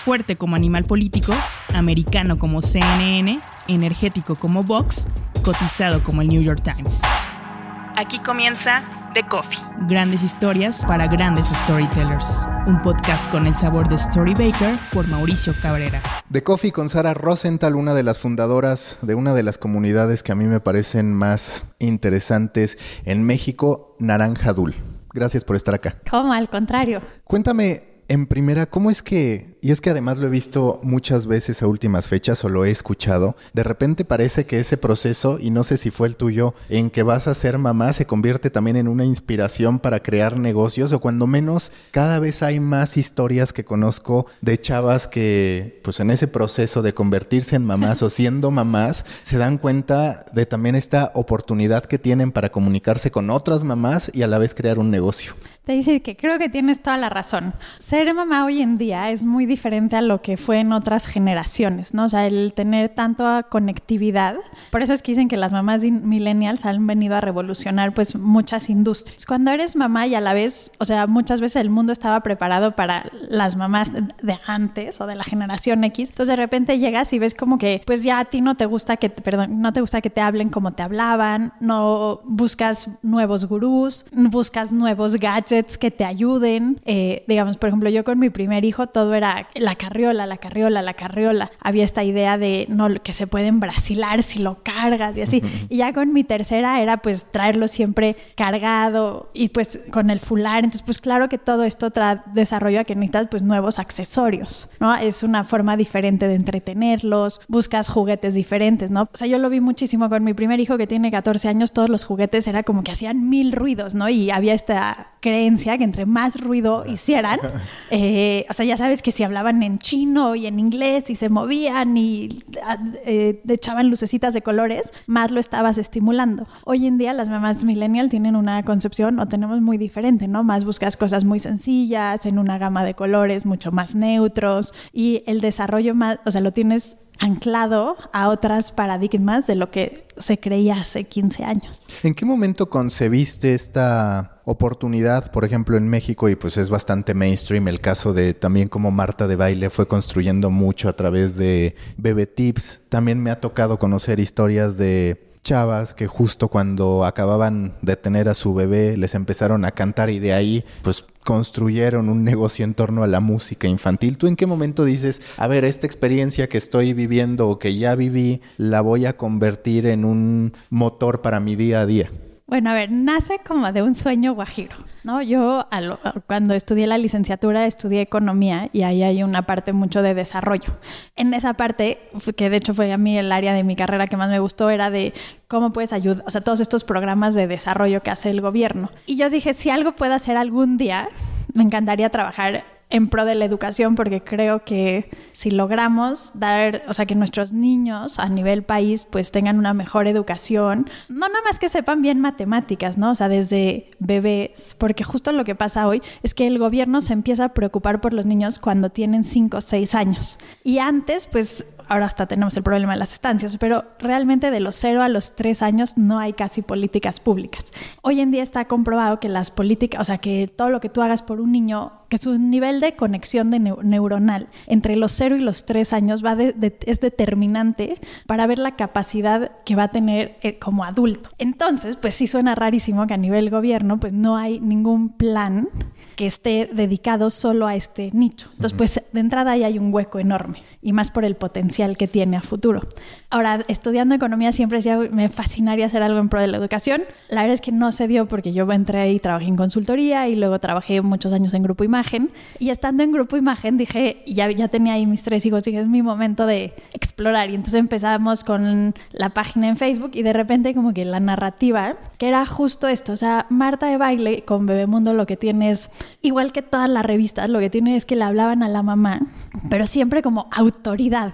fuerte como animal político, americano como CNN, energético como Vox, cotizado como el New York Times. Aquí comienza The Coffee. Grandes historias para grandes storytellers. Un podcast con el sabor de Story Baker por Mauricio Cabrera. The Coffee con Sara Rosenthal, una de las fundadoras de una de las comunidades que a mí me parecen más interesantes en México, Naranja Dul. Gracias por estar acá. ¿Cómo? Al contrario. Cuéntame, en primera, ¿cómo es que, y es que además lo he visto muchas veces a últimas fechas o lo he escuchado, de repente parece que ese proceso, y no sé si fue el tuyo, en que vas a ser mamá se convierte también en una inspiración para crear negocios o cuando menos cada vez hay más historias que conozco de chavas que pues en ese proceso de convertirse en mamás o siendo mamás se dan cuenta de también esta oportunidad que tienen para comunicarse con otras mamás y a la vez crear un negocio. Te decir que creo que tienes toda la razón. Ser mamá hoy en día es muy diferente a lo que fue en otras generaciones, ¿no? O sea, el tener tanta conectividad. Por eso es que dicen que las mamás millennials han venido a revolucionar pues muchas industrias. Cuando eres mamá y a la vez, o sea, muchas veces el mundo estaba preparado para las mamás de antes o de la generación X. Entonces de repente llegas y ves como que pues ya a ti no te gusta que te, perdón, no te gusta que te hablen como te hablaban, no buscas nuevos gurús, buscas nuevos gadgets que te ayuden. Eh, digamos, por ejemplo, yo con mi primer hijo todo era la carriola, la carriola, la carriola. Había esta idea de no que se pueden brasilar si lo cargas y así. Y ya con mi tercera era pues traerlo siempre cargado y pues con el fular. Entonces, pues claro que todo esto trae desarrollo a que necesitas pues nuevos accesorios, ¿no? Es una forma diferente de entretenerlos, buscas juguetes diferentes, ¿no? O sea, yo lo vi muchísimo con mi primer hijo que tiene 14 años, todos los juguetes era como que hacían mil ruidos, ¿no? Y había esta creencia que entre más ruido hicieran, eh, o sea, ya sabes que si hablaban en chino y en inglés y se movían y eh, echaban lucecitas de colores, más lo estabas estimulando. Hoy en día las mamás millennial tienen una concepción o tenemos muy diferente, ¿no? Más buscas cosas muy sencillas, en una gama de colores mucho más neutros y el desarrollo más, o sea, lo tienes anclado a otras paradigmas de lo que se creía hace 15 años. ¿En qué momento concebiste esta oportunidad, por ejemplo, en México, y pues es bastante mainstream el caso de también como Marta de Baile fue construyendo mucho a través de Bebe Tips? También me ha tocado conocer historias de chavas que justo cuando acababan de tener a su bebé les empezaron a cantar y de ahí pues construyeron un negocio en torno a la música infantil. ¿Tú en qué momento dices, a ver, esta experiencia que estoy viviendo o que ya viví, la voy a convertir en un motor para mi día a día? Bueno, a ver, nace como de un sueño guajiro, ¿no? Yo cuando estudié la licenciatura estudié economía y ahí hay una parte mucho de desarrollo. En esa parte, que de hecho fue a mí el área de mi carrera que más me gustó, era de cómo puedes ayudar, o sea, todos estos programas de desarrollo que hace el gobierno. Y yo dije, si algo puedo hacer algún día, me encantaría trabajar en pro de la educación porque creo que si logramos dar, o sea, que nuestros niños a nivel país pues tengan una mejor educación, no nada más que sepan bien matemáticas, ¿no? O sea, desde bebés, porque justo lo que pasa hoy es que el gobierno se empieza a preocupar por los niños cuando tienen 5 o 6 años. Y antes pues ahora hasta tenemos el problema de las estancias, pero realmente de los 0 a los 3 años no hay casi políticas públicas. Hoy en día está comprobado que las políticas, o sea, que todo lo que tú hagas por un niño, que su nivel de conexión de neuronal entre los 0 y los 3 años va es determinante para ver la capacidad que va a tener eh, como adulto. Entonces, pues sí suena rarísimo que a nivel gobierno pues no hay ningún plan que esté dedicado solo a este nicho. Entonces, pues de entrada ahí hay un hueco enorme y más por el potencial que tiene a futuro. Ahora, estudiando economía siempre decía, me fascinaría hacer algo en pro de la educación. La verdad es que no se dio porque yo entré y trabajé en consultoría y luego trabajé muchos años en Grupo Imagen. Y estando en Grupo Imagen dije, ya, ya tenía ahí mis tres hijos, dije, es mi momento de explorar. Y entonces empezamos con la página en Facebook y de repente como que la narrativa, que era justo esto, o sea, Marta de Baile con Bebemundo lo que tiene es igual que todas las revistas, lo que tiene es que le hablaban a la mamá, pero siempre como autoridad,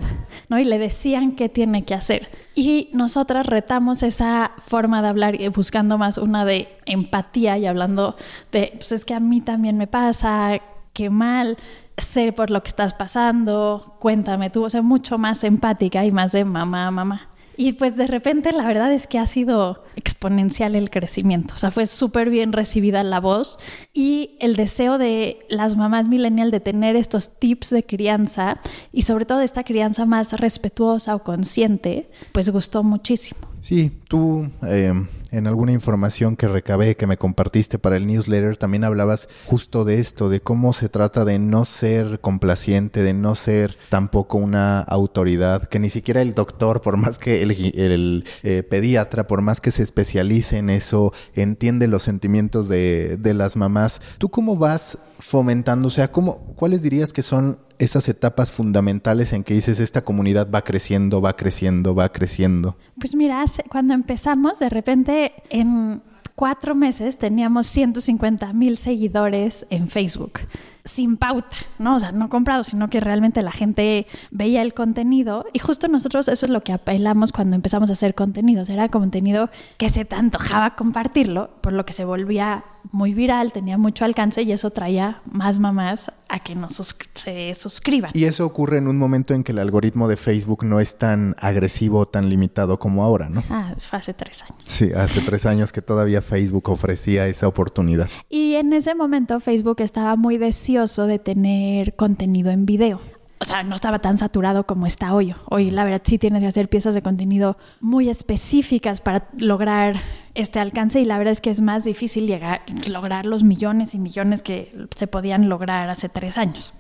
¿no? Y le decían qué tiene que hacer. Y nosotras retamos esa forma de hablar buscando más una de empatía y hablando de, pues es que a mí también me pasa, qué mal, sé por lo que estás pasando, cuéntame tú, o sea, mucho más empática y más de mamá, mamá. Y pues de repente la verdad es que ha sido exponencial el crecimiento. O sea, fue súper bien recibida la voz y el deseo de las mamás millennial de tener estos tips de crianza y sobre todo esta crianza más respetuosa o consciente, pues gustó muchísimo. Sí, tú eh, en alguna información que recabé, que me compartiste para el newsletter, también hablabas justo de esto, de cómo se trata de no ser complaciente, de no ser tampoco una autoridad, que ni siquiera el doctor, por más que el, eh, pediatra, por más que se especialice en eso, entiende los sentimientos de, de las mamás. ¿Tú cómo vas fomentando? O sea, ¿cómo, ¿cuáles dirías que son esas etapas fundamentales en que dices esta comunidad va creciendo, va creciendo, va creciendo? Pues mira, cuando empezamos, de repente en cuatro meses teníamos 150 mil seguidores en Facebook sin pauta, ¿no? O sea, no comprado, sino que realmente la gente veía el contenido y justo nosotros eso es lo que apelamos cuando empezamos a hacer contenidos. Era contenido que se te antojaba compartirlo, por lo que se volvía muy viral, tenía mucho alcance y eso traía más mamás a que nos se suscriban. Y eso ocurre en un momento en que el algoritmo de Facebook no es tan agresivo, tan limitado como ahora, ¿no? Ah, fue hace tres años. Sí, hace tres años que todavía Facebook ofrecía esa oportunidad. Y en ese momento Facebook estaba muy deseoso de tener contenido en video. O sea, no estaba tan saturado como está hoy. Hoy, la verdad, sí tienes que hacer piezas de contenido muy específicas para lograr este alcance y la verdad es que es más difícil llegar, lograr los millones y millones que se podían lograr hace tres años.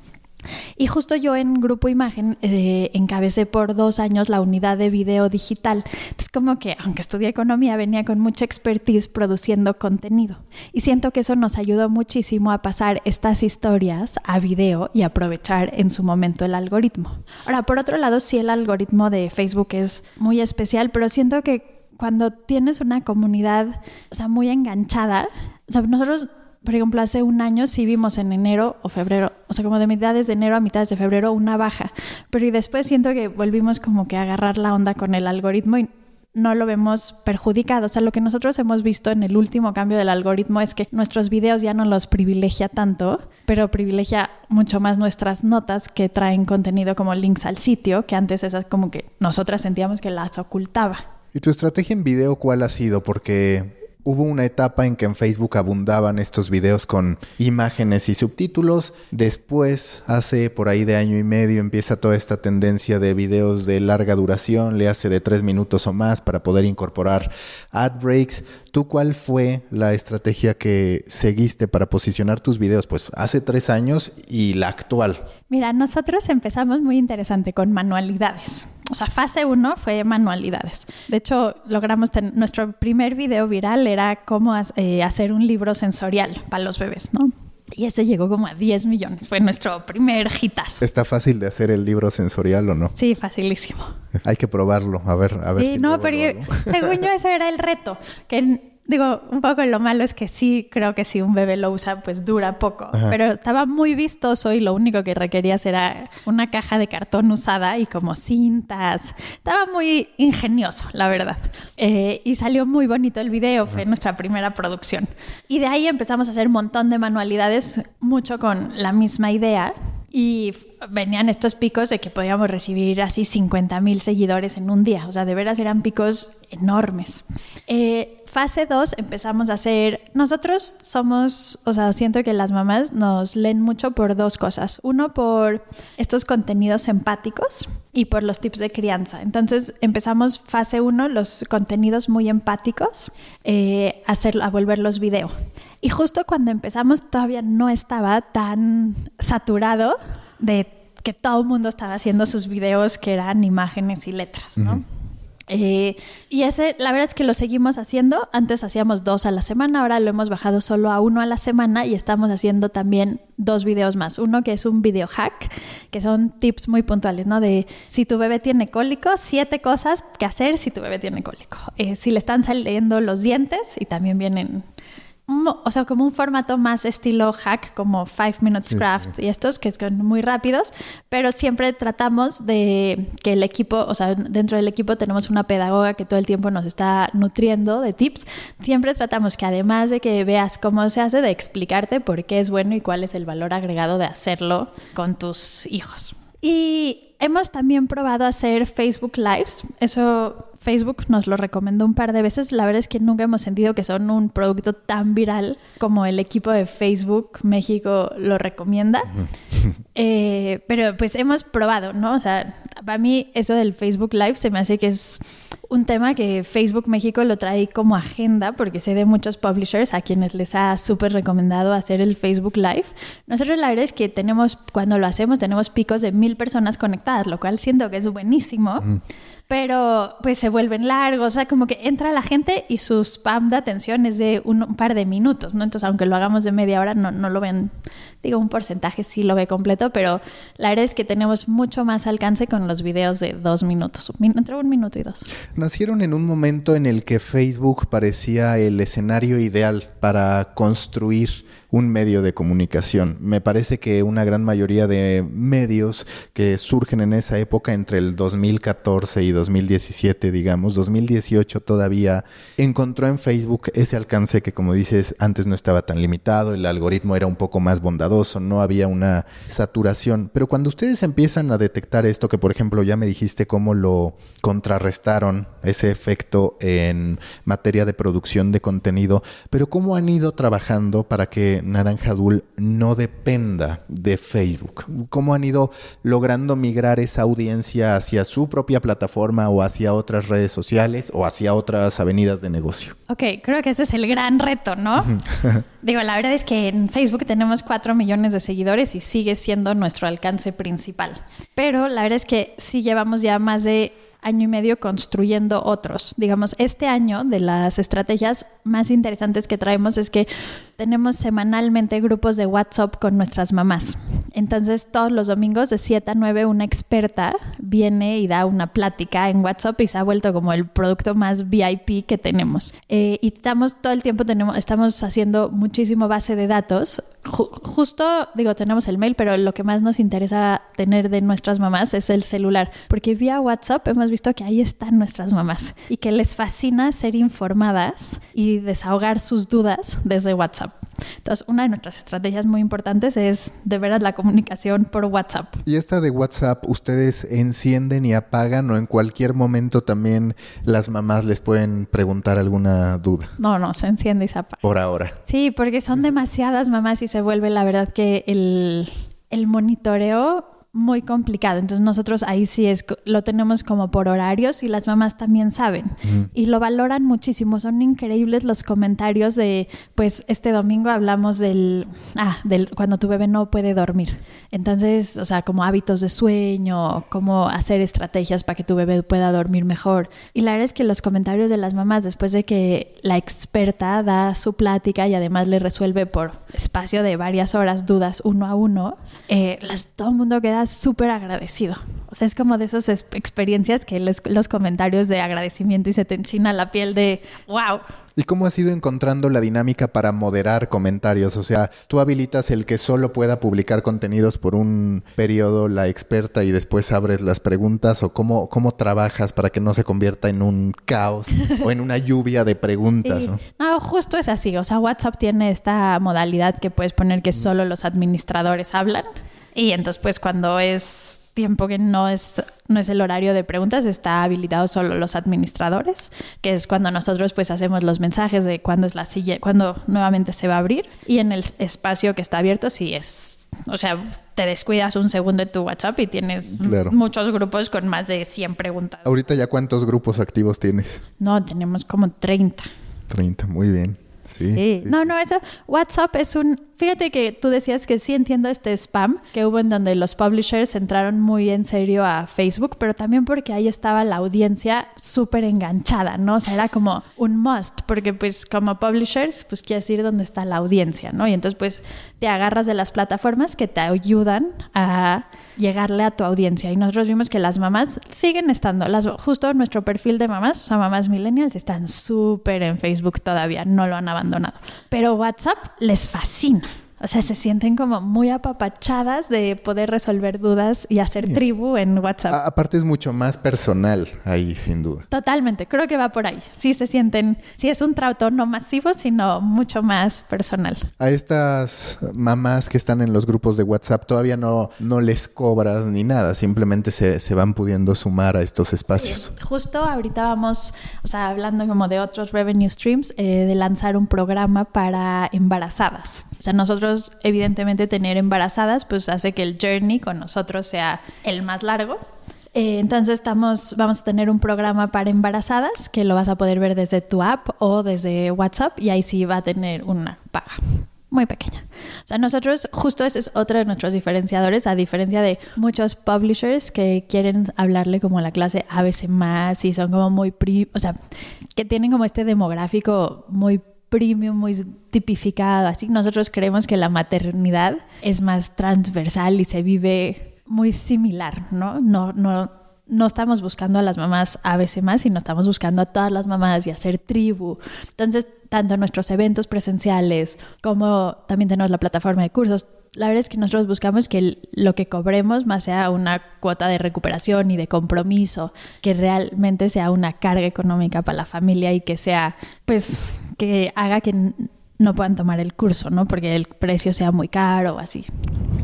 Y justo yo en Grupo Imagen eh, encabecé por dos años la unidad de video digital. Es como que, aunque estudié economía, venía con mucha expertise produciendo contenido. Y siento que eso nos ayudó muchísimo a pasar estas historias a video y aprovechar en su momento el algoritmo. Ahora, por otro lado, sí el algoritmo de Facebook es muy especial, pero siento que cuando tienes una comunidad, o sea, muy enganchada, o nosotros por ejemplo, hace un año sí vimos en enero o febrero, o sea, como de mitades de enero a mitades de febrero, una baja. Pero y después siento que volvimos como que a agarrar la onda con el algoritmo y no lo vemos perjudicado. O sea, lo que nosotros hemos visto en el último cambio del algoritmo es que nuestros videos ya no los privilegia tanto, pero privilegia mucho más nuestras notas que traen contenido como links al sitio, que antes esas como que nosotras sentíamos que las ocultaba. ¿Y tu estrategia en video cuál ha sido? Porque hubo una etapa en que en Facebook abundaban estos videos con imágenes y subtítulos. Después, hace por ahí de año y medio, empieza toda esta tendencia de videos de larga duración, le hace de tres minutos o más para poder incorporar ad breaks. ¿Tú cuál fue la estrategia que seguiste para posicionar tus videos? Pues hace tres años y la actual. Mira, nosotros empezamos muy interesante con manualidades. O sea, fase uno fue manualidades. De hecho, logramos tener, nuestro primer video viral era cómo eh, hacer un libro sensorial para los bebés, ¿no? Y ese llegó como a 10 millones. Fue nuestro primer hitazo. ¿Está fácil de hacer el libro sensorial o no? Sí, facilísimo. Hay que probarlo. A ver, a ver sí, no, pero según yo ese era el reto. Que Digo, un poco lo malo es que sí, creo que si un bebé lo usa, pues dura poco. Pero estaba muy vistoso y lo único que requerías era una caja de cartón usada y como cintas. Estaba muy ingenioso, la verdad. Eh, y salió muy bonito el video, fue nuestra primera producción. Y de ahí empezamos a hacer un montón de manualidades, mucho con la misma idea. Y venían estos picos de que podíamos recibir así 50 mil seguidores en un día. O sea, de veras eran picos enormes. Eh, fase 2 empezamos a hacer, nosotros somos, o sea, siento que las mamás nos leen mucho por dos cosas. Uno, por estos contenidos empáticos y por los tips de crianza. Entonces empezamos fase 1, los contenidos muy empáticos, eh, hacer, a volverlos video. Y justo cuando empezamos todavía no estaba tan saturado de que todo el mundo estaba haciendo sus videos que eran imágenes y letras, ¿no? Eh, y ese, la verdad es que lo seguimos haciendo. Antes hacíamos dos a la semana, ahora lo hemos bajado solo a uno a la semana y estamos haciendo también dos videos más. Uno que es un video hack, que son tips muy puntuales, ¿no? De si tu bebé tiene cólico, siete cosas que hacer si tu bebé tiene cólico. Eh, si le están saliendo los dientes y también vienen o sea, como un formato más estilo hack, como Five Minutes Craft y estos, que son muy rápidos, pero siempre tratamos de que el equipo, o sea, dentro del equipo tenemos una pedagoga que todo el tiempo nos está nutriendo de tips. Siempre tratamos que además de que veas cómo se hace, de explicarte por qué es bueno y cuál es el valor agregado de hacerlo con tus hijos. Y hemos también probado hacer Facebook Lives. Eso Facebook nos lo recomendó un par de veces. La verdad es que nunca hemos sentido que son un producto tan viral como el equipo de Facebook México lo recomienda. Eh, pero pues hemos probado, ¿no? O sea, para mí eso del Facebook Live se me hace que es un tema que Facebook México lo trae como agenda porque sé de muchos publishers a quienes les ha súper recomendado hacer el Facebook Live. Nosotros la verdad es que tenemos, cuando lo hacemos, tenemos picos de mil personas conectadas, lo cual siento que es buenísimo pero pues se vuelven largos, o sea, como que entra la gente y su spam de atención es de un, par de minutos, ¿no? Entonces, aunque lo hagamos de media hora, no, no lo ven, digo, un porcentaje sí lo ve completo, pero la verdad es que tenemos mucho más alcance con los videos de dos minutos, entre un minuto y dos. Nacieron en un momento en el que Facebook parecía el escenario ideal para construir un medio de comunicación. Me parece que una gran mayoría de medios que surgen en esa época entre el 2014 y 2017, digamos, 2018 todavía encontró en Facebook ese alcance que como dices antes no estaba tan limitado, el algoritmo era un poco más bondadoso, no había una saturación, pero cuando ustedes empiezan a detectar esto que por ejemplo ya me dijiste cómo lo contrarrestaron ese efecto en materia de producción de contenido, pero cómo han ido trabajando para que Naranja Dul no dependa de Facebook? ¿Cómo han ido logrando migrar esa audiencia hacia su propia plataforma o hacia otras redes sociales o hacia otras avenidas de negocio? Ok, creo que este es el gran reto, ¿no? Digo, la verdad es que en Facebook tenemos 4 millones de seguidores y sigue siendo nuestro alcance principal. Pero la verdad es que sí llevamos ya más de año y medio construyendo otros. Digamos, este año de las estrategias más interesantes que traemos es que tenemos semanalmente grupos de WhatsApp con nuestras mamás. Entonces, todos los domingos de 7 a 9, una experta viene y da una plática en WhatsApp y se ha vuelto como el producto más VIP que tenemos. Eh, y estamos todo el tiempo, tenemos, estamos haciendo muchísimo base de datos. justo, digo, tenemos el mail, pero lo que más nos interesa tener de nuestras mamás es el celular, porque vía WhatsApp hemos visto que ahí están nuestras mamás y que les fascina ser informadas y desahogar sus dudas desde WhatsApp. Entonces, una de nuestras estrategias muy importantes es de veras la comunicación por WhatsApp. ¿Y esta de WhatsApp ustedes encienden y apagan o en cualquier momento también las mamás les pueden preguntar alguna duda? No, no, se enciende y se apaga. Por ahora. Sí, porque son demasiadas mamás y se vuelve la verdad que el, el monitoreo muy complicado. Entonces nosotros ahí sí es lo tenemos como por horarios y las mamás también saben y lo valoran muchísimo. Son increíbles los comentarios de pues este domingo hablamos del ah, del cuando tu bebé no puede dormir. Entonces, o sea, como hábitos de sueño, cómo hacer estrategias para que tu bebé pueda dormir mejor. Y la verdad es que los comentarios de las mamás después de que la experta da su plática y además le resuelve por espacio de varias horas dudas uno a uno, eh, todo el mundo queda súper agradecido. O sea, es como de esas experiencias que los, los comentarios de agradecimiento y se te enchina la piel de wow. ¿Y cómo has ido encontrando la dinámica para moderar comentarios? O sea, tú habilitas el que solo pueda publicar contenidos por un periodo la experta y después abres las preguntas o cómo, cómo trabajas para que no se convierta en un caos o en una lluvia de preguntas. ¿no? no, justo es así. O sea, WhatsApp tiene esta modalidad que puedes poner que solo los administradores hablan. Y entonces, pues cuando es tiempo que no es, no es el horario de preguntas, está habilitado solo los administradores, que es cuando nosotros pues hacemos los mensajes de cuándo es la silla, cuándo nuevamente se va a abrir. Y en el espacio que está abierto, sí es, o sea, te descuidas un segundo de tu WhatsApp y tienes muchos grupos con más de 100 preguntas. Ahorita ya cuántos grupos activos tienes? No, tenemos como 30. 30, muy bien. Sí, no, no, eso, WhatsApp es un, fíjate que tú decías que sí entiendo este spam que hubo en donde los publishers entraron muy en serio a Facebook, pero también porque ahí estaba la audiencia súper enganchada, ¿no? O sea, era como un must, porque pues como publishers, pues quieres ir donde está la audiencia, ¿no? Y entonces pues te agarras de las plataformas que te ayudan a llegarle a tu audiencia. Y nosotros vimos que las mamás siguen estando, las, justo nuestro perfil de mamás, o sea, mamás millennials, están súper en Facebook todavía, no lo han abandonado. Pero WhatsApp les fascina. O sea, se sienten como muy apapachadas de poder resolver dudas y hacer tribu en WhatsApp. aparte es mucho más personal ahí, sin duda. Totalmente, creo que va por ahí. Sí se sienten, sí es un trato no masivo, sino mucho más personal. A estas mamás que están en los grupos de WhatsApp todavía no, no les cobras ni nada, simplemente se, se van pudiendo sumar a estos espacios. Justo ahorita vamos, o sea, hablando como de otros revenue streams, eh, de lanzar un programa para embarazadas. O sea, nosotros evidentemente tener embarazadas pues hace que el journey con nosotros sea el más largo. Eh, entonces estamos, vamos a tener un programa para embarazadas que lo vas a poder ver desde tu app o desde WhatsApp y ahí sí va a tener una paga muy pequeña. O sea, nosotros, justo ese es otro de nuestros diferenciadores, a diferencia de muchos publishers que quieren hablarle como la clase ABC más y son como muy, o sea, que tienen como este demográfico muy premium, muy tipificado. Así nosotros creemos que la maternidad es más transversal y se vive muy similar, ¿no? No, no, no estamos buscando a las mamás a veces más, sino estamos buscando a todas las mamás y hacer tribu. Entonces, tanto nuestros eventos presenciales como también tenemos la plataforma de cursos, la verdad es que nosotros buscamos que lo que cobremos más sea una cuota de recuperación y de compromiso, que realmente sea una carga económica para la familia y que sea, pues, que haga que no puedan tomar el curso, ¿no? Porque el precio sea muy caro o así.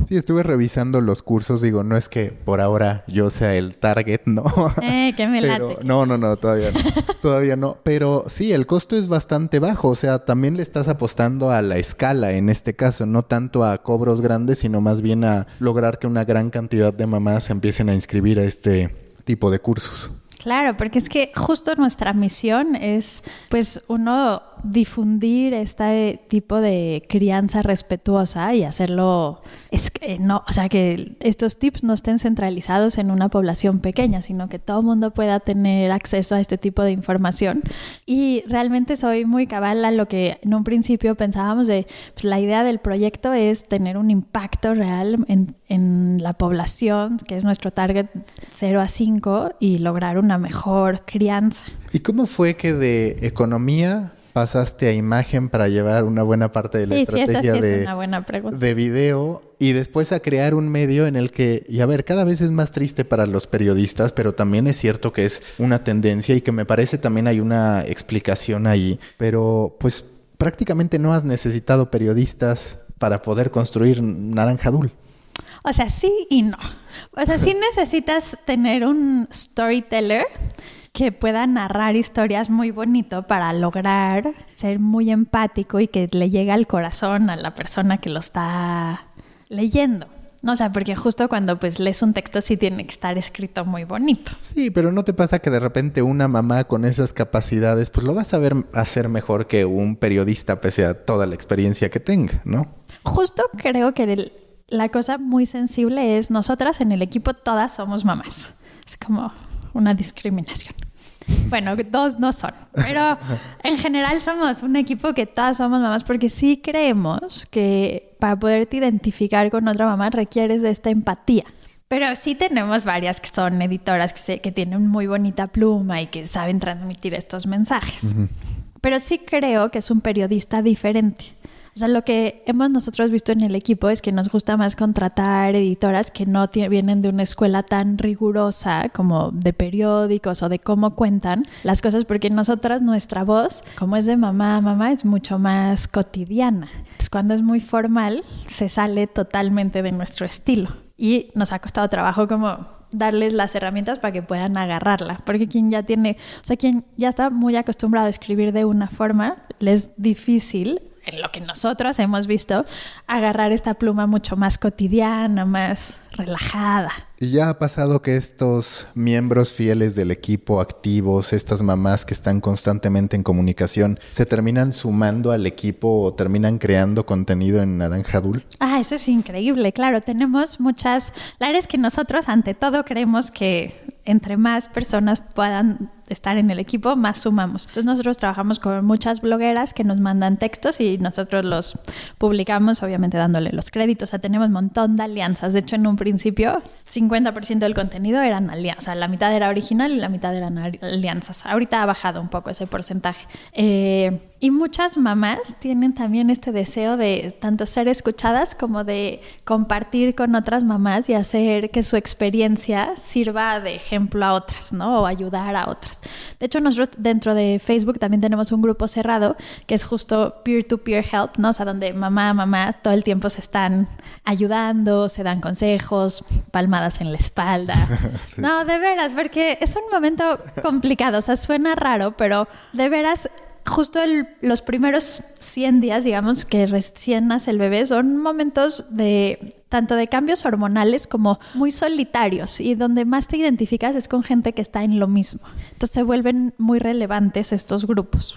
Sí, estuve revisando los cursos, digo, no es que por ahora yo sea el target, ¿no? Eh, que me late. no, no, no, todavía no. todavía no. Pero sí, el costo es bastante bajo, o sea, también le estás apostando a la escala en este caso, no tanto a cobros grandes, sino más bien a lograr que una gran cantidad de mamás empiecen a inscribir a este tipo de cursos. Claro, porque es que justo nuestra misión es, pues, uno difundir este tipo de crianza respetuosa y hacerlo es que no, o sea que estos tips no estén centralizados en una población pequeña, sino que todo el mundo pueda tener acceso a este tipo de información. Y realmente soy muy cabal a lo que en un principio pensábamos de pues, la idea del proyecto es tener un impacto real en, en la población, que es nuestro target 0 a 5, y lograr una mejor crianza. ¿Y cómo fue que de economía pasaste a imagen para llevar una buena parte de la estrategia de, de video y después a crear un medio en el que, y a ver, cada vez es más triste para los periodistas, pero también es cierto que es una tendencia y que me parece también hay una explicación ahí, pero pues prácticamente no has necesitado periodistas para poder construir Naranjadul. O sea, sí y no. O sea, sí necesitas tener un storyteller que pueda narrar historias muy bonito para lograr ser muy empático y que le llegue al corazón a la persona que lo está leyendo. No, o sea, porque justo cuando pues lees un texto sí tiene que estar escrito muy bonito. Sí, pero ¿no te pasa que de repente una mamá con esas capacidades pues lo vas a ver hacer mejor que un periodista pese a toda la experiencia que tenga, ¿no? Justo creo que la cosa muy sensible es nosotras en el equipo todas somos mamás. Es como una discriminación. Bueno, dos no son, pero en general somos un equipo que todas somos mamás porque sí creemos que para poderte identificar con otra mamá requieres de esta empatía. Pero sí tenemos varias que son editoras que, que tienen muy bonita pluma y que saben transmitir estos mensajes. Pero sí creo que es un periodista diferente. O sea, lo que hemos nosotros visto en el equipo es que nos gusta más contratar editoras que no vienen de una escuela tan rigurosa como de periódicos o de cómo cuentan las cosas, porque nosotras nuestra voz, como es de mamá a mamá, es mucho más cotidiana. Es cuando es muy formal, se sale totalmente de nuestro estilo. Y nos ha costado trabajo como darles las herramientas para que puedan agarrarla, porque quien ya tiene, o sea, quien ya está muy acostumbrado a escribir de una forma, le es difícil en lo que nosotros hemos visto, agarrar esta pluma mucho más cotidiana, más relajada. Y ya ha pasado que estos miembros fieles del equipo activos, estas mamás que están constantemente en comunicación, se terminan sumando al equipo o terminan creando contenido en Naranjadul. Ah, eso es increíble, claro, tenemos muchas, la verdad es que nosotros ante todo creemos que entre más personas puedan estar en el equipo, más sumamos. Entonces nosotros trabajamos con muchas blogueras que nos mandan textos y nosotros los publicamos, obviamente dándole los créditos. O sea, tenemos un montón de alianzas. De hecho, en un principio, 50% del contenido eran alianzas. La mitad era original y la mitad eran alianzas. Ahorita ha bajado un poco ese porcentaje. Eh, y muchas mamás tienen también este deseo de tanto ser escuchadas como de compartir con otras mamás y hacer que su experiencia sirva de ejemplo a otras, ¿no? O ayudar a otras. De hecho, nosotros dentro de Facebook también tenemos un grupo cerrado que es justo peer-to-peer help, ¿no? O sea, donde mamá, mamá todo el tiempo se están ayudando, se dan consejos, palmadas en la espalda. No, de veras, porque es un momento complicado, o sea, suena raro, pero de veras justo los primeros 100 días, digamos, que recién nace el bebé, son momentos de tanto de cambios hormonales como muy solitarios y donde más te identificas es con gente que está en lo mismo. Entonces se vuelven muy relevantes estos grupos.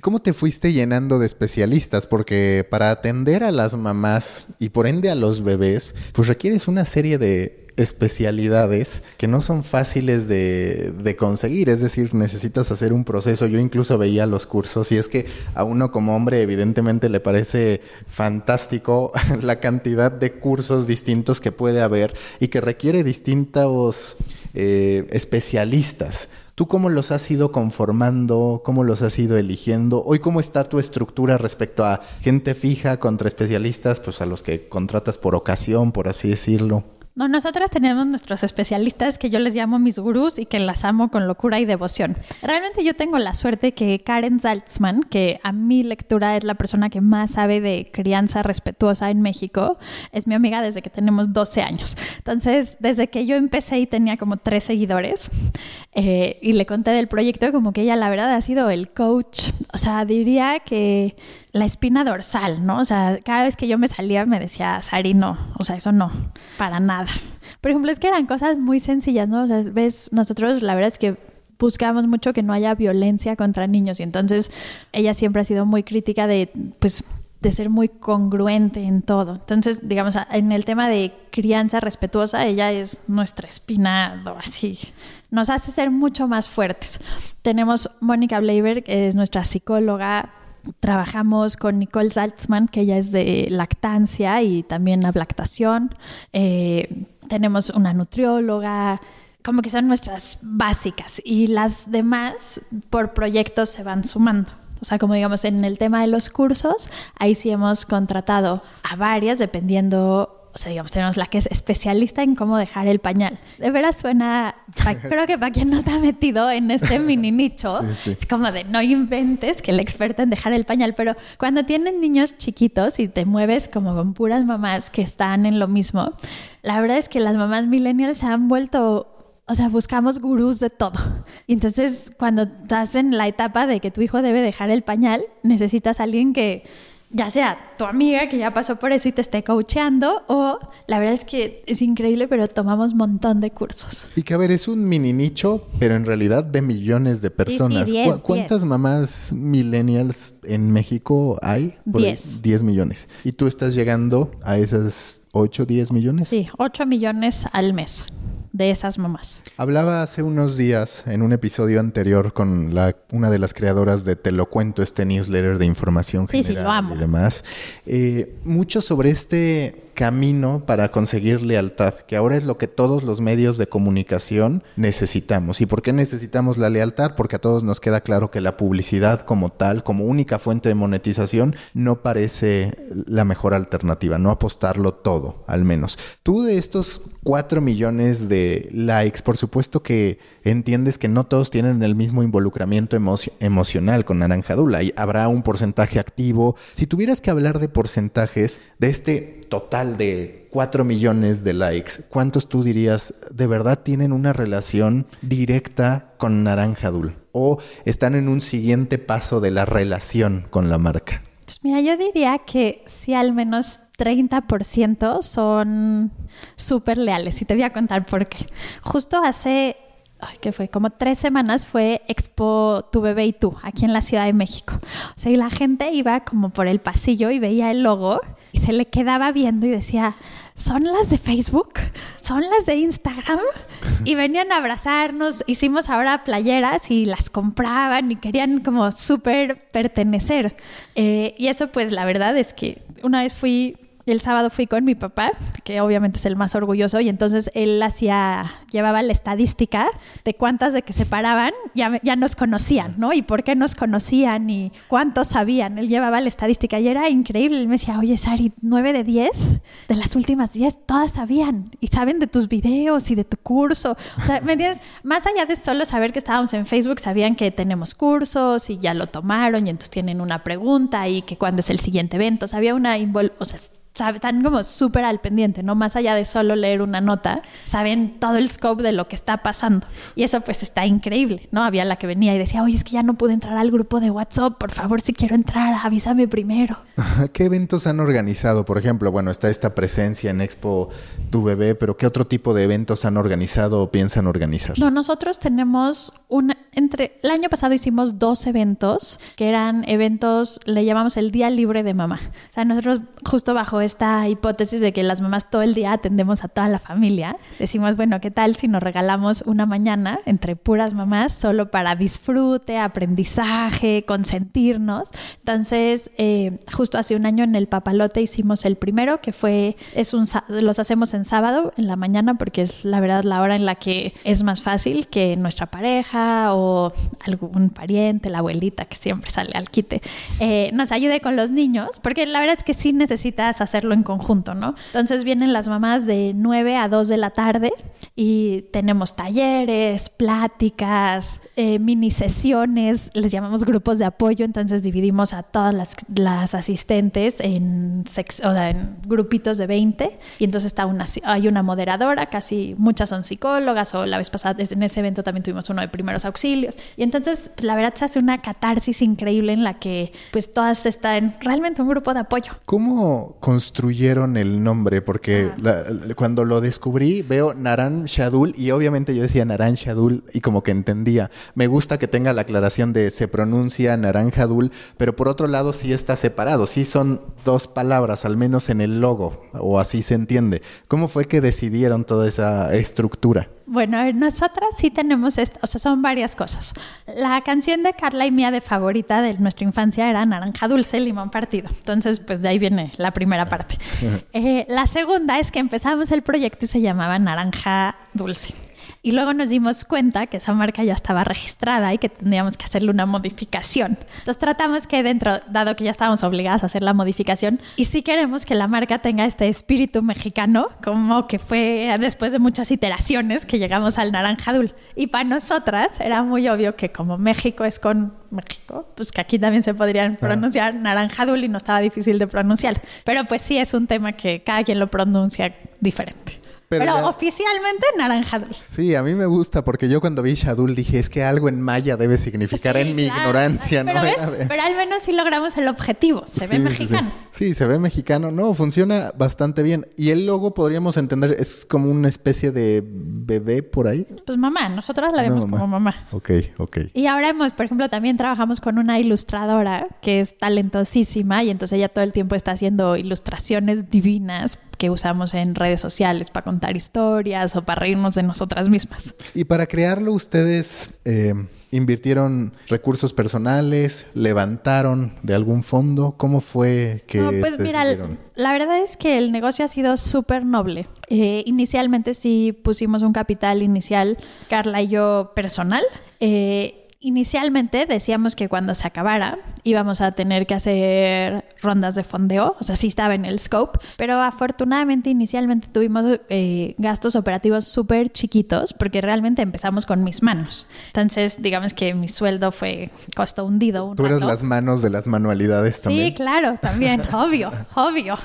¿Cómo te fuiste llenando de especialistas? Porque para atender a las mamás y por ende a los bebés, pues requieres una serie de especialidades que no son fáciles de, conseguir, es decir, necesitas hacer un proceso. Yo incluso veía los cursos y es que a uno como hombre evidentemente le parece fantástico la cantidad de cursos distintos que puede haber y que requiere distintos eh, especialistas. ¿Tú cómo los has ido conformando? ¿Cómo los has ido eligiendo? Hoy, ¿cómo está tu estructura respecto a gente fija contra especialistas, pues a los que contratas por ocasión, por así decirlo? No, nosotras tenemos nuestros especialistas que yo les llamo mis gurús y que las amo con locura y devoción. Realmente yo tengo la suerte que Karen Saltzman, que a mi lectura es la persona que más sabe de crianza respetuosa en México, es mi amiga desde que tenemos 12 años. Entonces, desde que yo empecé y tenía como tres seguidores eh, y le conté del proyecto, como que ella la verdad ha sido el coach, o sea, diría que la espina dorsal, ¿no? O sea, cada vez que yo me salía me decía, Sari, no, o sea, eso no, para nada. Por ejemplo, es que eran cosas muy sencillas, ¿no? O sea, ves, nosotros la verdad es que buscamos mucho que no haya violencia contra niños y entonces ella siempre ha sido muy crítica de, pues, de ser muy congruente en todo. Entonces, digamos, en el tema de crianza respetuosa, ella es nuestra espina así. Nos hace ser mucho más fuertes. Tenemos Mónica Bleiber, que es nuestra psicóloga, Trabajamos con Nicole Saltzman, que ella es de lactancia y también la lactación. Eh, tenemos una nutrióloga, como que son nuestras básicas y las demás por proyectos se van sumando. O sea, como digamos en el tema de los cursos, ahí sí hemos contratado a varias dependiendo o sea, digamos, tenemos la que es especialista en cómo dejar el pañal. De veras suena, creo que para quien no está metido en este mini nicho, es como de no inventes que la experta en dejar el pañal, pero cuando tienen niños chiquitos y te mueves como con puras mamás que están en lo mismo, la verdad es que las mamás millennials se han vuelto o sea, buscamos gurús de todo. Y entonces, cuando estás en la etapa de que tu hijo debe dejar el pañal, necesitas a alguien que ya sea tu amiga que ya pasó por eso y te esté coacheando, o la verdad es que es increíble, pero tomamos un montón de cursos. Y que a ver, es un mini nicho, pero en realidad de millones de personas. ¿Cuántas mamás millennials en México hay? Diez. 10 millones. ¿Y tú estás llegando a esas 8, 10 millones? Sí, 8 millones al mes de esas mamás. Hablaba hace unos días en un episodio anterior con la, una de las creadoras de Te lo cuento, este newsletter de información general y demás, eh, mucho sobre este camino para conseguir lealtad, que ahora es lo que todos los medios de comunicación necesitamos. ¿Y por qué necesitamos la lealtad? Porque a todos nos queda claro que la publicidad como tal, como única fuente de monetización, no parece la mejor alternativa, no apostarlo todo, al menos. Tú de estos cuatro millones de likes, por supuesto que entiendes que no todos tienen el mismo involucramiento emocional con Naranjadula. Habrá un porcentaje activo. Si tuvieras que hablar de porcentajes de este total de 4 millones de likes, ¿cuántos tú dirías de verdad tienen una relación directa con Naranja Dul? ¿O están en un siguiente paso de la relación con la marca? Pues mira, yo diría que sí, al menos 30% son súper leales. Y te voy a contar por qué. Justo hace ay, ¿qué fue? Como tres semanas fue Expo Tu Bebé y Tú, aquí en la Ciudad de México. O sea, y la gente iba como por el pasillo y veía el logo y se le quedaba viendo y decía, ¿son las de Facebook? ¿Son las de Instagram? Y venían a abrazarnos, hicimos ahora playeras y las compraban y querían como súper pertenecer. Eh, y eso pues la verdad es que una vez fui el sábado fui con mi papá, que obviamente es el más orgulloso, y entonces él hacía, llevaba la estadística de cuántas de que se paraban ya, ya nos conocían, ¿no? Y por qué nos conocían y cuántos sabían. Él llevaba la estadística y era increíble. Él me decía, oye, Sari, nueve de diez de las últimas diez, todas sabían y saben de tus videos y de tu curso. O sea, ¿me entiendes? Más allá de solo saber que estábamos en Facebook, sabían que tenemos cursos y ya lo tomaron y entonces tienen una pregunta y que cuándo es el siguiente evento. O sea, había una, o sea, están como súper al pendiente, ¿no? Más allá de solo leer una nota, saben todo el scope de lo que está pasando. Y eso pues está increíble, ¿no? Había la que venía y decía, oye, es que ya no pude entrar al grupo de WhatsApp, por favor, si quiero entrar, avísame primero. ¿Qué eventos han organizado? Por ejemplo, bueno, está esta presencia en Expo Tu Bebé, pero ¿qué otro tipo de eventos han organizado o piensan organizar? No, nosotros tenemos un, entre, el año pasado hicimos dos eventos, que eran eventos, le llamamos el Día Libre de Mamá. O sea, nosotros justo bajo esta hipótesis de que las mamás todo el día atendemos a toda la familia, decimos, bueno, ¿qué tal si nos regalamos una mañana entre puras mamás solo para disfrute, aprendizaje, consentirnos? Entonces, eh, justo hace un año en el Papalote hicimos el primero, que fue, es un, los hacemos en sábado, en la mañana, porque es la verdad la hora en la que es más fácil que nuestra pareja o algún pariente, la abuelita que siempre sale al quite, eh, nos ayude con los niños, porque la verdad es que sí necesitas hacerlo en conjunto, ¿no? Entonces vienen las mamás de 9 a 2 de la tarde y tenemos talleres, pláticas, eh, mini sesiones, les llamamos grupos de apoyo, entonces dividimos a todas las, las asistentes en, o sea, en grupitos de 20 y entonces está una, hay una moderadora, casi muchas son psicólogas o la vez pasada en ese evento también tuvimos uno de primeros auxilios y entonces la verdad se hace una catarsis increíble en la que pues todas están realmente un grupo de apoyo. ¿Cómo construyeron el nombre? Porque ah. cuando lo descubrí veo Naran Shadul y obviamente yo decía Naran Shadul y como que entendía. Me gusta que tenga la aclaración de se pronuncia Naranjadul, pero por otro lado sí está separado, sí son dos palabras, al menos en el logo, o así se entiende. ¿Cómo fue que decidieron toda esa estructura? Bueno, nosotras sí tenemos, esto, o sea, son varias cosas. La canción de Carla y mía de favorita de nuestra infancia era Naranja Dulce, Limón Partido. Entonces, pues de ahí viene la primera parte. Eh, la segunda es que empezamos el proyecto y se llamaba Naranja Dulce. Y luego nos dimos cuenta que esa marca ya estaba registrada y que tendríamos que hacerle una modificación. Entonces tratamos que dentro, dado que ya estábamos obligadas a hacer la modificación, y si queremos que la marca tenga este espíritu mexicano, como que fue después de muchas iteraciones que llegamos al naranjadul. Y para nosotras era muy obvio que como México es con México, pues que aquí también se podrían pronunciar naranjadul y no estaba difícil de pronunciar. Pero pues sí es un tema que cada quien lo pronuncia diferente. Pero, oficialmente naranja Sí, a mí me gusta porque yo cuando vi Shadul dije, es que algo en maya debe significar en mi ignorancia, pero, pero al menos sí logramos el objetivo, se ve mexicano. Sí. se ve mexicano. No, funciona bastante bien. Y el logo podríamos entender, es como una especie de bebé por ahí. Pues mamá, nosotros la vemos como mamá. Ok, ok. Y ahora hemos, por ejemplo, también trabajamos con una ilustradora que es talentosísima y entonces ella todo el tiempo está haciendo ilustraciones divinas que usamos en redes sociales para contar historias o para reírnos de nosotras mismas. Y para crearlo ustedes eh, invirtieron recursos personales, levantaron de algún fondo, ¿cómo fue que... No, pues mira, la verdad es que el negocio ha sido súper noble. Eh, inicialmente sí pusimos un capital inicial, Carla y yo, personal. Eh, Inicialmente decíamos que cuando se acabara íbamos a tener que hacer rondas de fondeo, o sea, sí estaba en el scope, pero afortunadamente inicialmente tuvimos eh, gastos operativos súper chiquitos porque realmente empezamos con mis manos. Entonces, digamos que mi sueldo fue costo hundido. Un Tú eres las manos de las manualidades también. Sí, claro, también, obvio, obvio.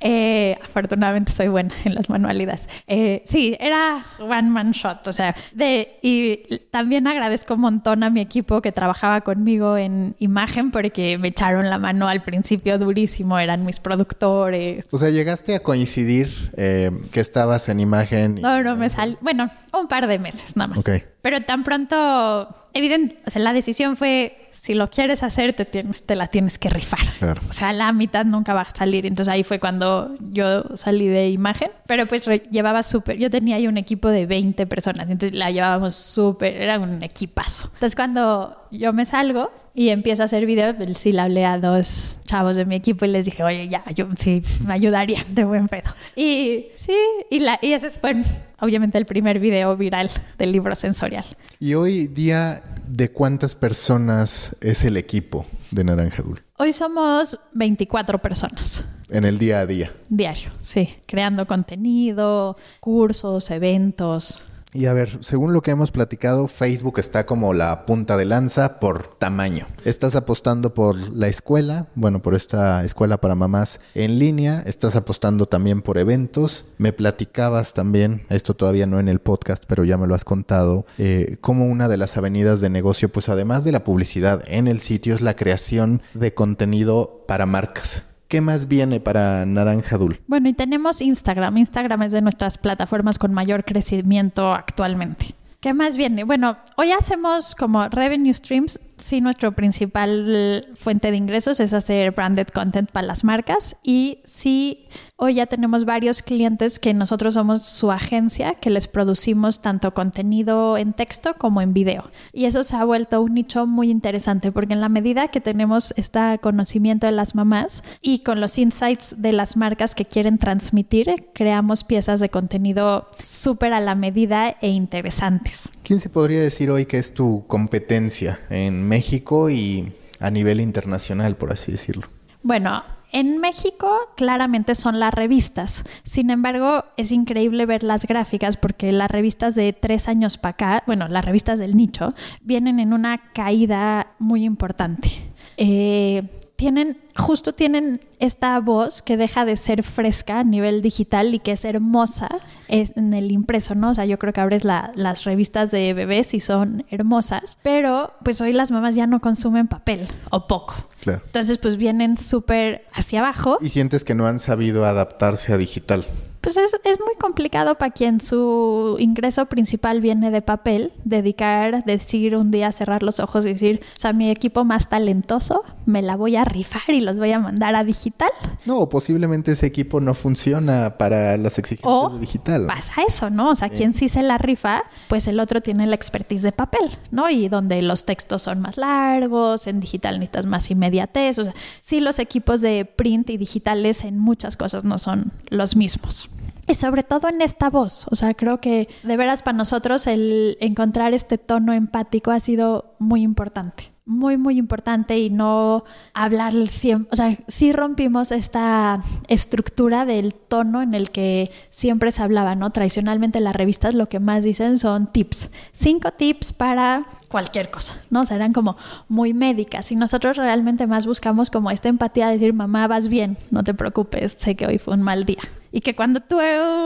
Eh, afortunadamente soy buena en las manualidades. Eh, sí, era one man shot, o sea, de, y también agradezco un montón a mi equipo que trabajaba conmigo en imagen porque me echaron la mano al principio durísimo, eran mis productores. O sea, llegaste a coincidir eh, que estabas en imagen. No, no, me sal, bueno, un par de meses nada más. Ok. Pero tan pronto, evidente, o sea, la decisión fue, si lo quieres hacer, te, tienes, te la tienes que rifar. O sea, la mitad nunca va a salir. Entonces ahí fue cuando yo salí de imagen. Pero pues llevaba súper, yo tenía ahí un equipo de 20 personas, entonces la llevábamos súper, era un equipazo. Entonces cuando yo me salgo y empiezo a hacer videos, sí le hablé a dos chavos de mi equipo y les dije, oye, ya, yo sí me ayudarían de buen pedo. Y sí, y, la, y ese fue obviamente el primer video viral del libro sensorial. Y hoy día, ¿de cuántas personas es el equipo de Naranja Dul? Hoy somos 24 personas. En el día a día. Diario, sí. Creando contenido, cursos, eventos. Y a ver, según lo que hemos platicado, Facebook está como la punta de lanza por tamaño. Estás apostando por la escuela, bueno, por esta escuela para mamás en línea, estás apostando también por eventos. Me platicabas también, esto todavía no en el podcast, pero ya me lo has contado, eh, como una de las avenidas de negocio, pues además de la publicidad en el sitio, es la creación de contenido para marcas. ¿Qué más viene para Naranja Dul? Bueno, y tenemos Instagram. Instagram es de nuestras plataformas con mayor crecimiento actualmente. ¿Qué más viene? Bueno, hoy hacemos como revenue streams sí nuestro principal fuente de ingresos es hacer branded content para las marcas y sí hoy ya tenemos varios clientes que nosotros somos su agencia que les producimos tanto contenido en texto como en video y eso se ha vuelto un nicho muy interesante porque en la medida que tenemos este conocimiento de las mamás y con los insights de las marcas que quieren transmitir creamos piezas de contenido súper a la medida e interesantes. ¿Quién se podría decir hoy que es tu competencia en México y a nivel internacional, por así decirlo? Bueno, en México claramente son las revistas. Sin embargo, es increíble ver las gráficas porque las revistas de tres años para acá, bueno, las revistas del nicho, vienen en una caída muy importante. Eh, tienen, justo tienen esta voz que deja de ser fresca a nivel digital y que es hermosa en el impreso, ¿no? O sea, yo creo que abres las revistas de bebés y son hermosas, pero pues hoy las mamás ya no consumen papel o poco. Claro. Entonces, pues vienen súper hacia abajo. Y sientes que no han sabido adaptarse a digital pues es, es, muy complicado para quien su ingreso principal viene de papel, dedicar, decir un día, cerrar los ojos y decir, o sea, mi equipo más talentoso, me la voy a rifar y los voy a mandar a digital. No, posiblemente ese equipo no funciona para las exigencias de digital. Pasa eso, ¿no? O sea, quien sí se la rifa, pues el otro tiene la expertise de papel, ¿no? Y donde los textos son más largos, en digital necesitas más inmediatez. O sea, sí los equipos de print y digitales en muchas cosas no son los mismos. Y sobre todo en esta voz, o sea, creo que de veras para nosotros el encontrar este tono empático ha sido muy importante muy, muy importante y no hablar siempre, o sea, sí rompimos esta estructura del tono en el que siempre se hablaba, ¿no? Tradicionalmente las revistas lo que más dicen son tips, cinco tips para cualquier cosa, ¿no? O sea, eran como muy médicas y nosotros realmente más buscamos como esta empatía de decir, mamá, vas bien, no te preocupes, sé que hoy fue un mal día. Y que cuando tu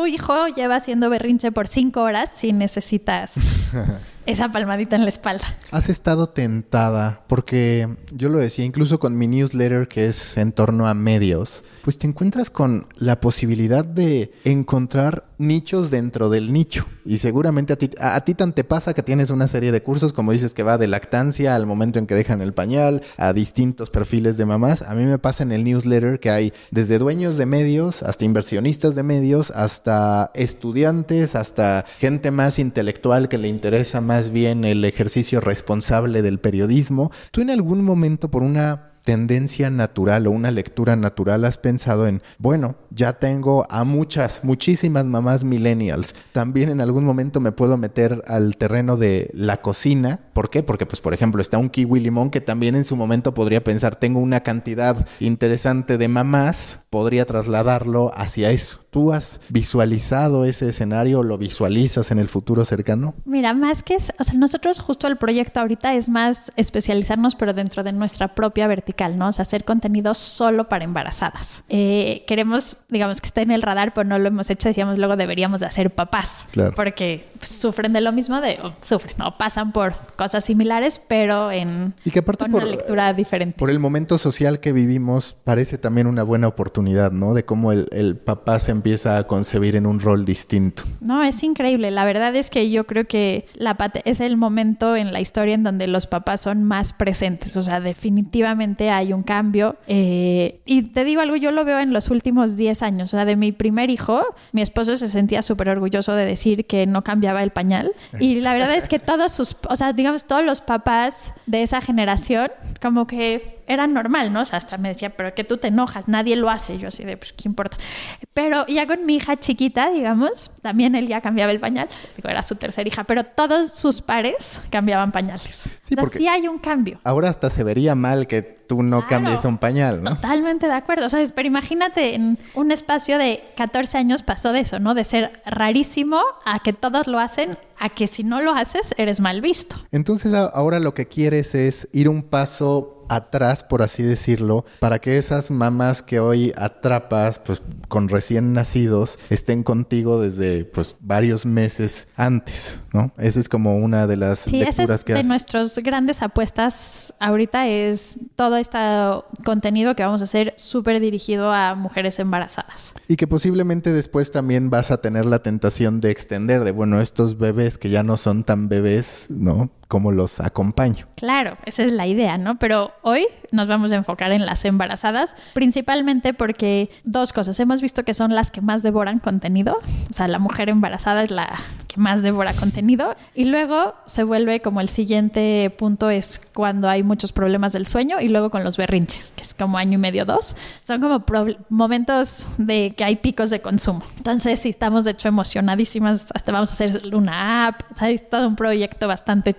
hijo lleva haciendo berrinche por cinco horas, sí necesitas esa palmadita en la espalda. Has estado tentada, porque yo lo decía, incluso con mi newsletter que es en torno a medios, pues te encuentras con la posibilidad de encontrar nichos dentro del nicho. Y seguramente a ti, a, ti tan te pasa que tienes una serie de cursos, como dices, que va de lactancia al momento en que dejan el pañal, a distintos perfiles de mamás. A mí me pasa en el newsletter que hay desde dueños de medios, hasta inversionistas de medios, hasta estudiantes, hasta gente más intelectual que le interesa más bien el ejercicio responsable del periodismo. ¿Tú en algún momento por una tendencia natural o una lectura natural has pensado en, bueno, ya tengo a muchas, muchísimas mamás millennials. También en algún momento me puedo meter al terreno de la cocina. ¿Por qué? Porque, pues, por ejemplo, está un kiwi limón que también en su momento podría pensar, tengo una cantidad interesante de mamás, podría trasladarlo hacia eso. ¿Tú has visualizado ese escenario o lo visualizas en el futuro cercano? Mira, más que, o sea, nosotros justo el proyecto ahorita es más especializarnos, pero dentro de nuestra propia vertical, ¿no? O sea, hacer contenido solo para embarazadas. Eh, queremos, digamos, que esté en el radar, pero no lo hemos hecho, decíamos luego deberíamos de hacer papás. Claro. Porque sufren de lo mismo, de sufren, o pasan por cosas similares, pero en y que aparte con por, una lectura diferente. Por el momento social que vivimos, parece también una buena oportunidad, ¿no? De cómo el, papá se empieza a concebir en un rol distinto. No, es increíble. La verdad es que yo creo que la es el momento en la historia en donde los papás son más presentes. O sea, definitivamente hay un cambio. Eh, y te digo algo, yo lo veo en los últimos 10 años. O sea, de mi primer hijo, mi esposo se sentía súper orgulloso de decir que no cambiaba el pañal. Y la verdad es que todos sus, o sea, digamos, todos los papás de esa generación, como que era normal, ¿no? O sea, hasta me decía, pero que tú te enojas, nadie lo hace. Yo así de, pues, ¿qué importa? Pero ya con mi hija chiquita, digamos, también él ya cambiaba el pañal. Digo, era su tercera hija, pero todos sus pares cambiaban pañales. Sí, o sea, sí hay un cambio. Ahora hasta se vería mal que tú no cambies un pañal, ¿no? Totalmente de acuerdo. O sea, pero imagínate, en un espacio de 14 años pasó de eso, ¿no? De ser rarísimo a que todos lo hacen, a que si no lo haces, eres mal visto. Entonces ahora lo que quieres es ir un paso atrás, por así decirlo, para que esas mamás que hoy atrapas, pues con recién nacidos, estén contigo desde pues varios meses antes, ¿no? Esa es como una de las sí, lecturas es que de nuestras grandes apuestas ahorita es todo este contenido que vamos a hacer súper dirigido a mujeres embarazadas. Y que posiblemente después también vas a tener la tentación de extender de, bueno, estos bebés que ya no son tan bebés, ¿no? Cómo los acompaño. Claro, esa es la idea, ¿no? Pero hoy nos vamos a enfocar en las embarazadas, principalmente porque dos cosas. Hemos visto que son las que más devoran contenido, o sea, la mujer embarazada es la que más devora contenido, y luego se vuelve como el siguiente punto es cuando hay muchos problemas del sueño y luego con los berrinches, que es como año y medio, dos. Son como momentos de que hay picos de consumo. Entonces, sí, estamos de hecho emocionadísimas, hasta vamos a hacer una app, o sea, es todo un proyecto bastante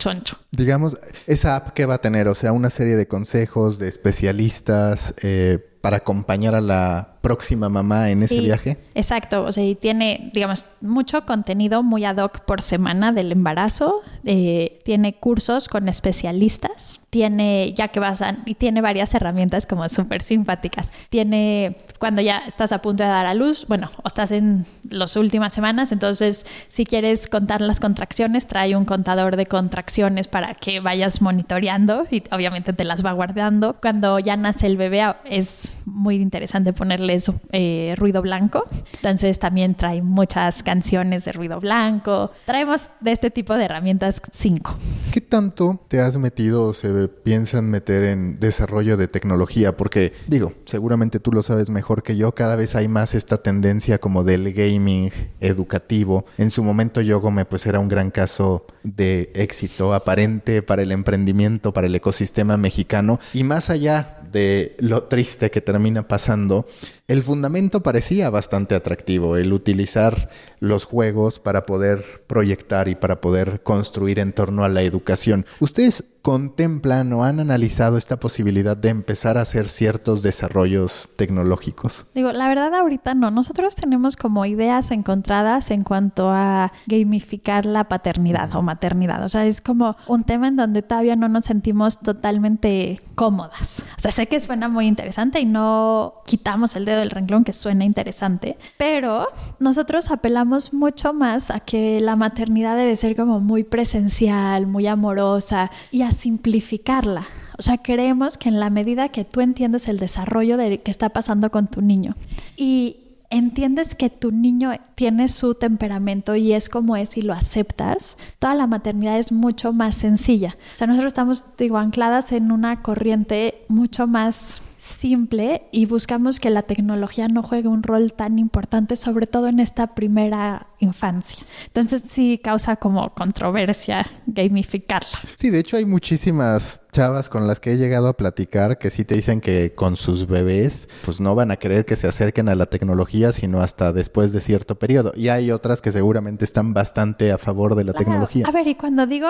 Digamos, esa app que va a tener, o sea, una serie de consejos de especialistas eh, para acompañar a la próxima mamá en ese viaje. Exacto, o sea, y tiene, digamos, mucho contenido muy ad hoc por semana del embarazo, eh, tiene cursos con especialistas, tiene, ya que vas a, y tiene varias herramientas como súper simpáticas. Tiene, cuando ya estás a punto de dar a luz, bueno, o estás en las últimas semanas, entonces si quieres contar las contracciones, trae un contador de contracciones para que vayas monitoreando y obviamente te las va guardando. Cuando ya nace el bebé es muy interesante ponerle eh, ruido blanco. Entonces también trae muchas canciones de ruido blanco. Traemos de este tipo de herramientas cinco. ¿Qué tanto te has metido o se piensan meter en desarrollo de tecnología? Porque digo, seguramente tú lo sabes mejor que yo, cada vez hay más esta tendencia como del gaming educativo. En su momento Yogome pues era un gran caso de éxito aparente para el emprendimiento, para el ecosistema mexicano y más allá de lo triste que termina pasando, el fundamento parecía bastante atractivo, el utilizar los juegos para poder proyectar y para poder construir en torno a la educación. ¿Ustedes contemplan o han analizado esta posibilidad de empezar a hacer ciertos desarrollos tecnológicos? Digo, la verdad ahorita no. Nosotros tenemos como ideas encontradas en cuanto a gamificar la paternidad o maternidad. O sea, es como un tema en donde todavía no nos sentimos totalmente cómodas. O sea, sé que suena muy interesante y no quitamos el dedo del renglón que suena interesante, pero nosotros apelamos mucho más a que la maternidad debe ser como muy presencial, muy amorosa y a simplificarla. O sea, creemos que en la medida que tú entiendes el desarrollo de que está pasando con tu niño y entiendes que tu niño tiene su temperamento y es como es y lo aceptas, toda la maternidad es mucho más sencilla. O sea, nosotros estamos, digo, ancladas en una corriente mucho más simple y buscamos que la tecnología no juegue un rol tan importante, sobre todo en esta primera infancia. Entonces sí causa como controversia gamificarla. Sí, de hecho hay muchísimas chavas con las que he llegado a platicar que sí te dicen que con sus bebés pues no van a querer que se acerquen a la tecnología sino hasta después de cierto periodo. Y hay otras que seguramente están bastante a favor de la tecnología. A ver, y cuando digo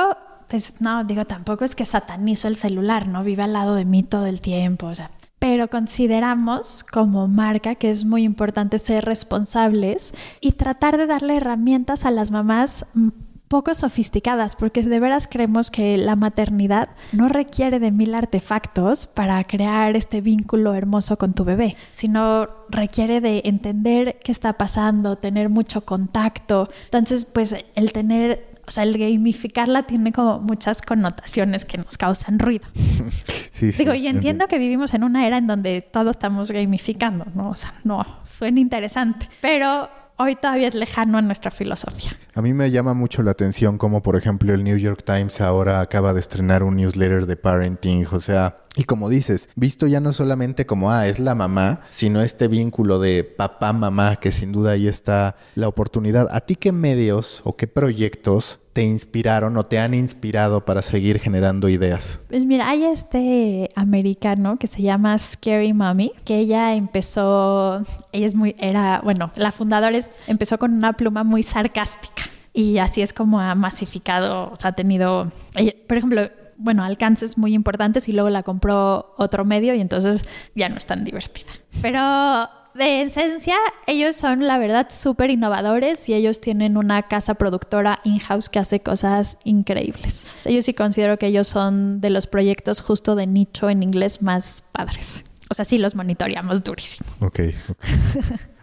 pues no, digo, tampoco es que satanizo el celular, ¿no? Vive al lado de mí todo el tiempo, o sea, pero consideramos como marca que es muy importante ser responsables y tratar de darle herramientas a las mamás poco sofisticadas, porque de veras creemos que la maternidad no requiere de mil artefactos para crear este vínculo hermoso con tu bebé, sino requiere de entender qué está pasando, tener mucho contacto. Entonces, pues el tener o sea, el gamificarla tiene como muchas connotaciones que nos causan ruido. sí, Digo, y entiendo que vivimos en una era en donde todos estamos gamificando, ¿no? O sea, no, suena interesante, pero hoy todavía es lejano a nuestra filosofía. A mí me llama mucho la atención como, por ejemplo, el New York Times ahora acaba de estrenar un newsletter de parenting, o sea, y como dices, visto ya no solamente como, ah, es la mamá, sino este vínculo de papá-mamá, que sin duda ahí está la oportunidad. ¿A ti qué medios o qué proyectos te inspiraron o te han inspirado para seguir generando ideas? Pues mira, hay este americano que se llama Scary Mommy, que ella empezó, ella es muy, era, bueno, la fundadora empezó con una pluma muy sarcástica. Y así es como ha masificado, o sea, ha tenido, por ejemplo, bueno, alcances muy importantes y luego la compró otro medio y entonces ya no es tan divertida. Pero de esencia, ellos son la verdad súper innovadores y ellos tienen una casa productora in-house que hace cosas increíbles. O yo sí considero que ellos son de los proyectos justo de nicho en inglés más padres. O sea, sí los monitoreamos durísimo. Ok.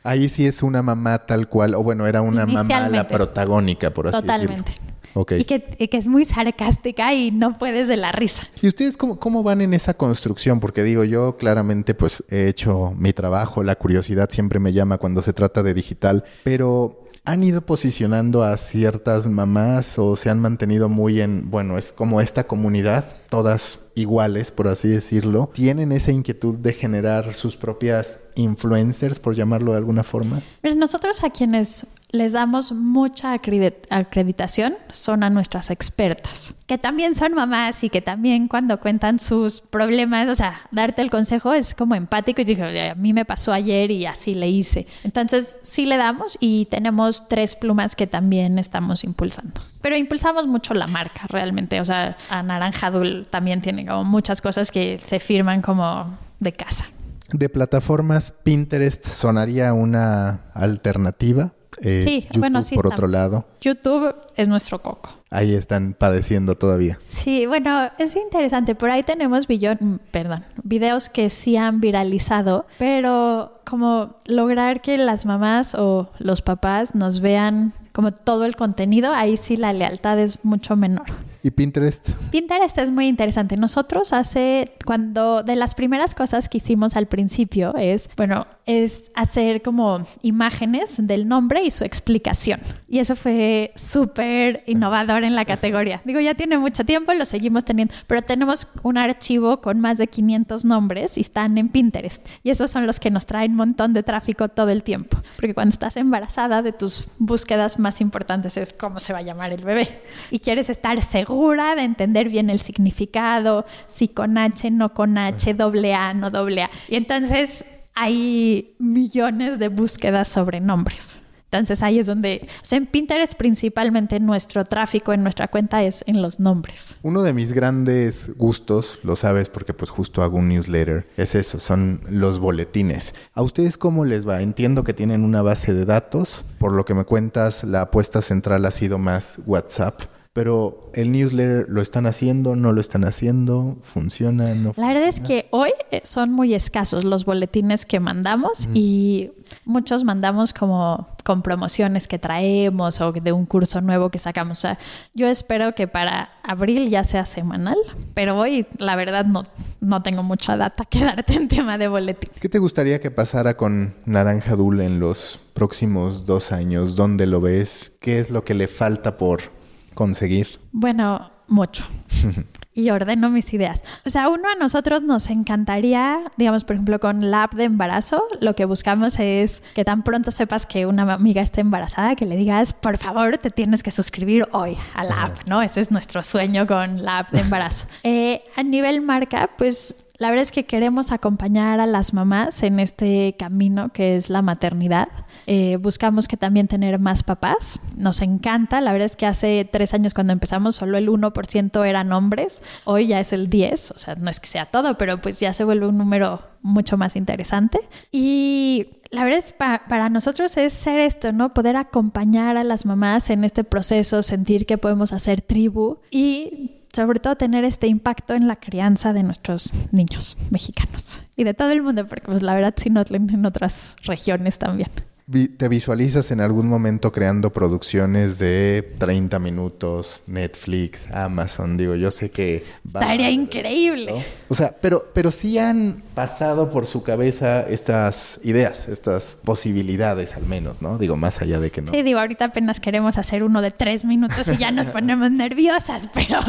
Ahí sí es una mamá tal cual, o bueno, era una mamá la protagónica, por así decirlo. Totalmente. Y, que, es muy sarcástica y no puedes de la risa. ¿Y ustedes cómo, cómo van en esa construcción? Porque digo, yo claramente pues he hecho mi trabajo, la curiosidad siempre me llama cuando se trata de digital, pero han ido posicionando a ciertas mamás o se han mantenido muy en, bueno, es como esta comunidad, todas iguales, por así decirlo, tienen esa inquietud de generar sus propias influencers, por llamarlo de alguna forma? Nosotros a quienes les damos mucha acreditación son a nuestras expertas, que también son mamás y que también cuando cuentan sus problemas, o sea, darte el consejo es como empático y dije, a mí me pasó ayer y así le hice. Entonces, sí le damos y tenemos tres plumas que también estamos impulsando. Pero impulsamos mucho la marca realmente, o sea, a Naranja Dul también tiene como muchas cosas que se firman como de casa. De plataformas, Pinterest sonaría una alternativa eh, sí, bueno, sí. Por otro lado. YouTube es nuestro coco. Ahí están padeciendo todavía. Sí, bueno, es interesante. Por ahí tenemos billón, perdón, videos que sí han viralizado, pero como lograr que las mamás o los papás nos vean como todo el contenido, ahí sí la lealtad es mucho menor. ¿Y Pinterest? Pinterest es muy interesante. Nosotros hace, cuando de las primeras cosas que hicimos al principio es, bueno, es hacer como imágenes del nombre y su explicación. Y eso fue súper innovador en la categoría. Digo, ya tiene mucho tiempo, lo seguimos teniendo, pero tenemos un archivo con más de 500 nombres y están en Pinterest. Y esos son los que nos traen un montón de tráfico todo el tiempo. Porque cuando estás embarazada, de tus búsquedas más importantes es cómo se va a llamar el bebé. Y quieres estar seguro de entender bien el significado, si con H, no con H, doble A, no doble A. Y entonces hay millones de búsquedas sobre nombres. Entonces ahí es donde, o sea, en Pinterest principalmente nuestro tráfico en nuestra cuenta es en los nombres. Uno de mis grandes gustos, lo sabes porque pues justo hago un newsletter, es eso, son los boletines. ¿A ustedes cómo les va? Entiendo que tienen una base de datos, por lo que me cuentas, la apuesta central ha sido más WhatsApp. Pero el newsletter lo están haciendo, no lo están haciendo, funciona, no. La verdad es que hoy eh, son muy escasos los boletines que mandamos y muchos mandamos como con promociones que traemos o de un curso nuevo que sacamos. O sea, yo espero que para abril ya sea semanal, pero hoy la verdad no, no tengo mucha data que darte en tema de boletín. ¿Qué te gustaría que pasara con Naranja Dul en los próximos dos años? ¿Dónde lo ves? ¿Qué es lo que le falta por conseguir? Bueno, mucho. y ordeno mis ideas. O sea, uno a nosotros nos encantaría, digamos, por ejemplo, con la app de embarazo, lo que buscamos es que tan pronto sepas que una amiga está embarazada, que le digas, por favor, te tienes que suscribir hoy a la app, ¿no? Ese es nuestro sueño con la app de embarazo. Eh, a nivel marca, pues la verdad es que queremos acompañar a las mamás en este camino que es la maternidad. Eh, buscamos que también tener más papás. Nos encanta. La verdad es que hace tres años cuando empezamos solo el 1% eran hombres. Hoy ya es el 10. O sea, no es que sea todo, pero pues ya se vuelve un número mucho más interesante. Y la verdad es para nosotros es ser esto, ¿no? Poder acompañar a las mamás en este proceso, sentir que podemos hacer tribu y sobre todo tener este impacto en la crianza de nuestros niños mexicanos y de todo el mundo, porque pues la verdad sí no en otras regiones también. ¿Te visualizas en algún momento creando producciones de 30 minutos, Netflix, Amazon? Digo, yo sé que... Estaría increíble. O sea, pero, pero sí han pasado por su cabeza estas ideas, estas posibilidades al menos, ¿no? Digo, más allá de que no. Sí, digo, ahorita apenas queremos hacer uno de tres minutos y ya nos ponemos nerviosas, pero...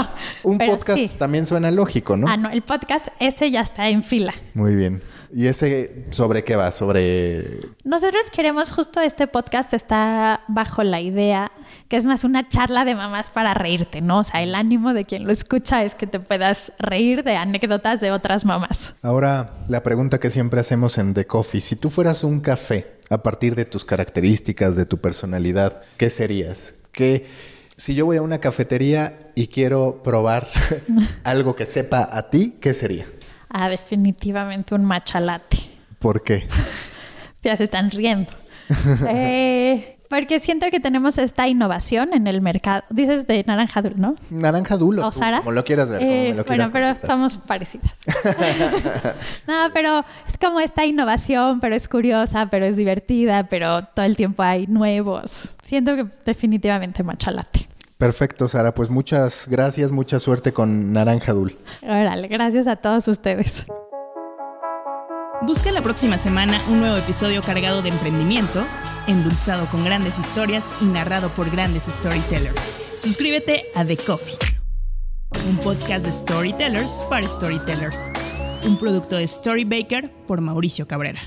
Un podcast también suena lógico, ¿no? Ah, no, el podcast ese ya está en fila. Muy bien. ¿Y ese sobre qué va? Sobre... Nosotros queremos justo este podcast está bajo la idea que es más una charla de mamás para reírte, ¿no? O sea, el ánimo de quien lo escucha es que te puedas reír de anécdotas de otras mamás. Ahora, la pregunta que siempre hacemos en The Coffee, si tú fueras un café a partir de tus características, de tu personalidad, ¿qué serías? ¿Qué... Si yo voy a una cafetería y quiero probar algo que sepa a ti, ¿qué sería? Ah, definitivamente un machalate. ¿Por qué? ya se están riendo. eh, porque siento que tenemos esta innovación en el mercado. Dices de naranja dul, ¿no? Naranja dul. O Sara. Como lo quieras ver. Eh, bueno, pero estamos parecidas. no, pero es como esta innovación, pero es curiosa, pero es divertida, pero todo el tiempo hay nuevos. Siento que definitivamente machalate. Perfecto, Sara. Pues muchas gracias, mucha suerte con Naranja Dul. Órale, gracias a todos ustedes. Busca la próxima semana un nuevo episodio cargado de emprendimiento, endulzado con grandes historias y narrado por grandes storytellers. Suscríbete a The Coffee, un podcast de storytellers para storytellers. Un producto de Storybaker por Mauricio Cabrera.